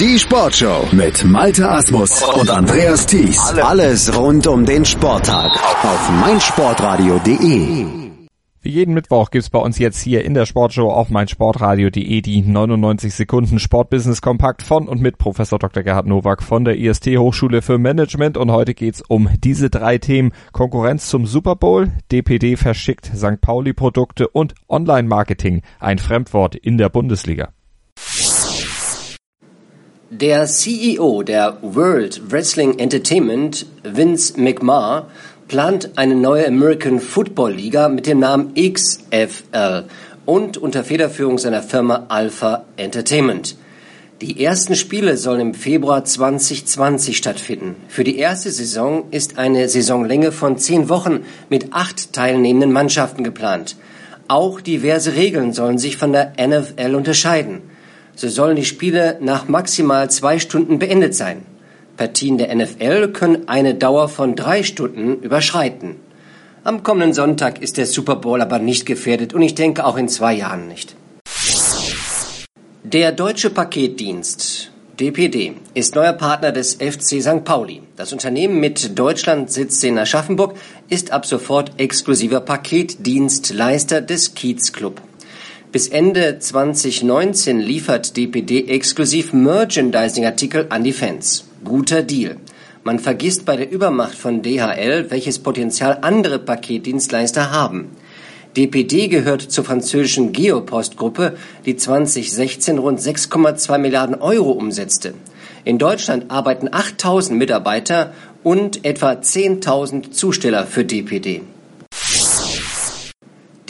Die Sportshow mit Malte Asmus und Andreas Thies. Alles rund um den Sporttag auf meinsportradio.de. Wie jeden Mittwoch gibt's bei uns jetzt hier in der Sportshow auf meinsportradio.de die 99 Sekunden Sportbusiness Kompakt von und mit Professor Dr. Gerhard Nowak von der IST Hochschule für Management und heute geht's um diese drei Themen Konkurrenz zum Super Bowl, DPD verschickt St. Pauli Produkte und Online Marketing, ein Fremdwort in der Bundesliga. Der CEO der World Wrestling Entertainment, Vince McMahon, plant eine neue American Football Liga mit dem Namen XFL und unter Federführung seiner Firma Alpha Entertainment. Die ersten Spiele sollen im Februar 2020 stattfinden. Für die erste Saison ist eine Saisonlänge von zehn Wochen mit acht teilnehmenden Mannschaften geplant. Auch diverse Regeln sollen sich von der NFL unterscheiden. So sollen die Spiele nach maximal zwei Stunden beendet sein. Partien der NFL können eine Dauer von drei Stunden überschreiten. Am kommenden Sonntag ist der Super Bowl aber nicht gefährdet und ich denke auch in zwei Jahren nicht. Der Deutsche Paketdienst DPD ist neuer Partner des FC St. Pauli. Das Unternehmen mit Deutschlandsitz in Aschaffenburg ist ab sofort exklusiver Paketdienstleister des Kiez Club. Bis Ende 2019 liefert DPD exklusiv Merchandising-Artikel an die Fans. Guter Deal. Man vergisst bei der Übermacht von DHL, welches Potenzial andere Paketdienstleister haben. DPD gehört zur französischen Geopost-Gruppe, die 2016 rund 6,2 Milliarden Euro umsetzte. In Deutschland arbeiten 8000 Mitarbeiter und etwa 10.000 Zusteller für DPD.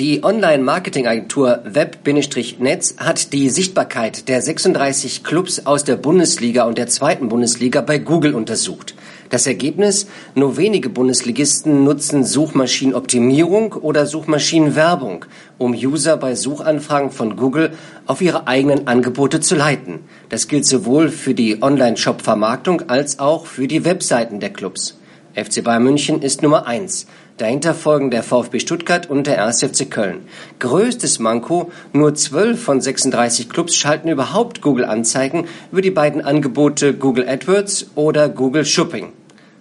Die Online-Marketing-Agentur Web-Netz hat die Sichtbarkeit der 36 Clubs aus der Bundesliga und der zweiten Bundesliga bei Google untersucht. Das Ergebnis? Nur wenige Bundesligisten nutzen Suchmaschinenoptimierung oder Suchmaschinenwerbung, um User bei Suchanfragen von Google auf ihre eigenen Angebote zu leiten. Das gilt sowohl für die Online-Shop-Vermarktung als auch für die Webseiten der Clubs. FC Bayern München ist Nummer eins. Dahinter folgen der VfB Stuttgart und der 1. FC Köln. Größtes Manko, nur 12 von 36 Clubs schalten überhaupt Google-Anzeigen über die beiden Angebote Google AdWords oder Google Shopping.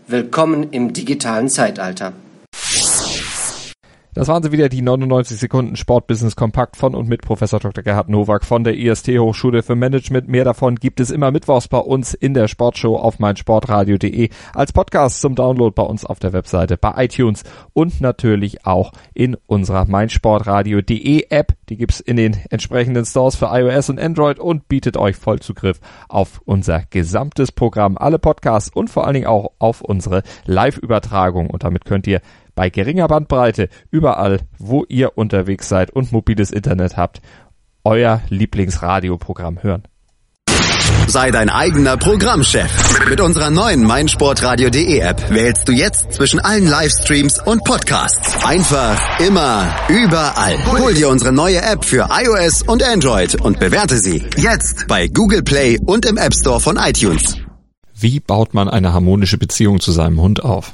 Willkommen im digitalen Zeitalter. Das waren sie wieder, die 99 Sekunden Sportbusiness Kompakt von und mit Professor Dr. Gerhard Nowak von der IST Hochschule für Management. Mehr davon gibt es immer mittwochs bei uns in der Sportshow auf meinsportradio.de als Podcast zum Download bei uns auf der Webseite, bei iTunes und natürlich auch in unserer meinsportradio.de App. Die gibt's in den entsprechenden Stores für iOS und Android und bietet euch Vollzugriff auf unser gesamtes Programm, alle Podcasts und vor allen Dingen auch auf unsere Live-Übertragung. Und damit könnt ihr bei geringer Bandbreite überall, wo ihr unterwegs seid und mobiles Internet habt, euer Lieblingsradioprogramm hören. Sei dein eigener Programmchef. Mit unserer neuen meinsportradio.de App wählst du jetzt zwischen allen Livestreams und Podcasts. Einfach, immer, überall. Hol dir unsere neue App für iOS und Android und bewerte sie jetzt bei Google Play und im App Store von iTunes. Wie baut man eine harmonische Beziehung zu seinem Hund auf?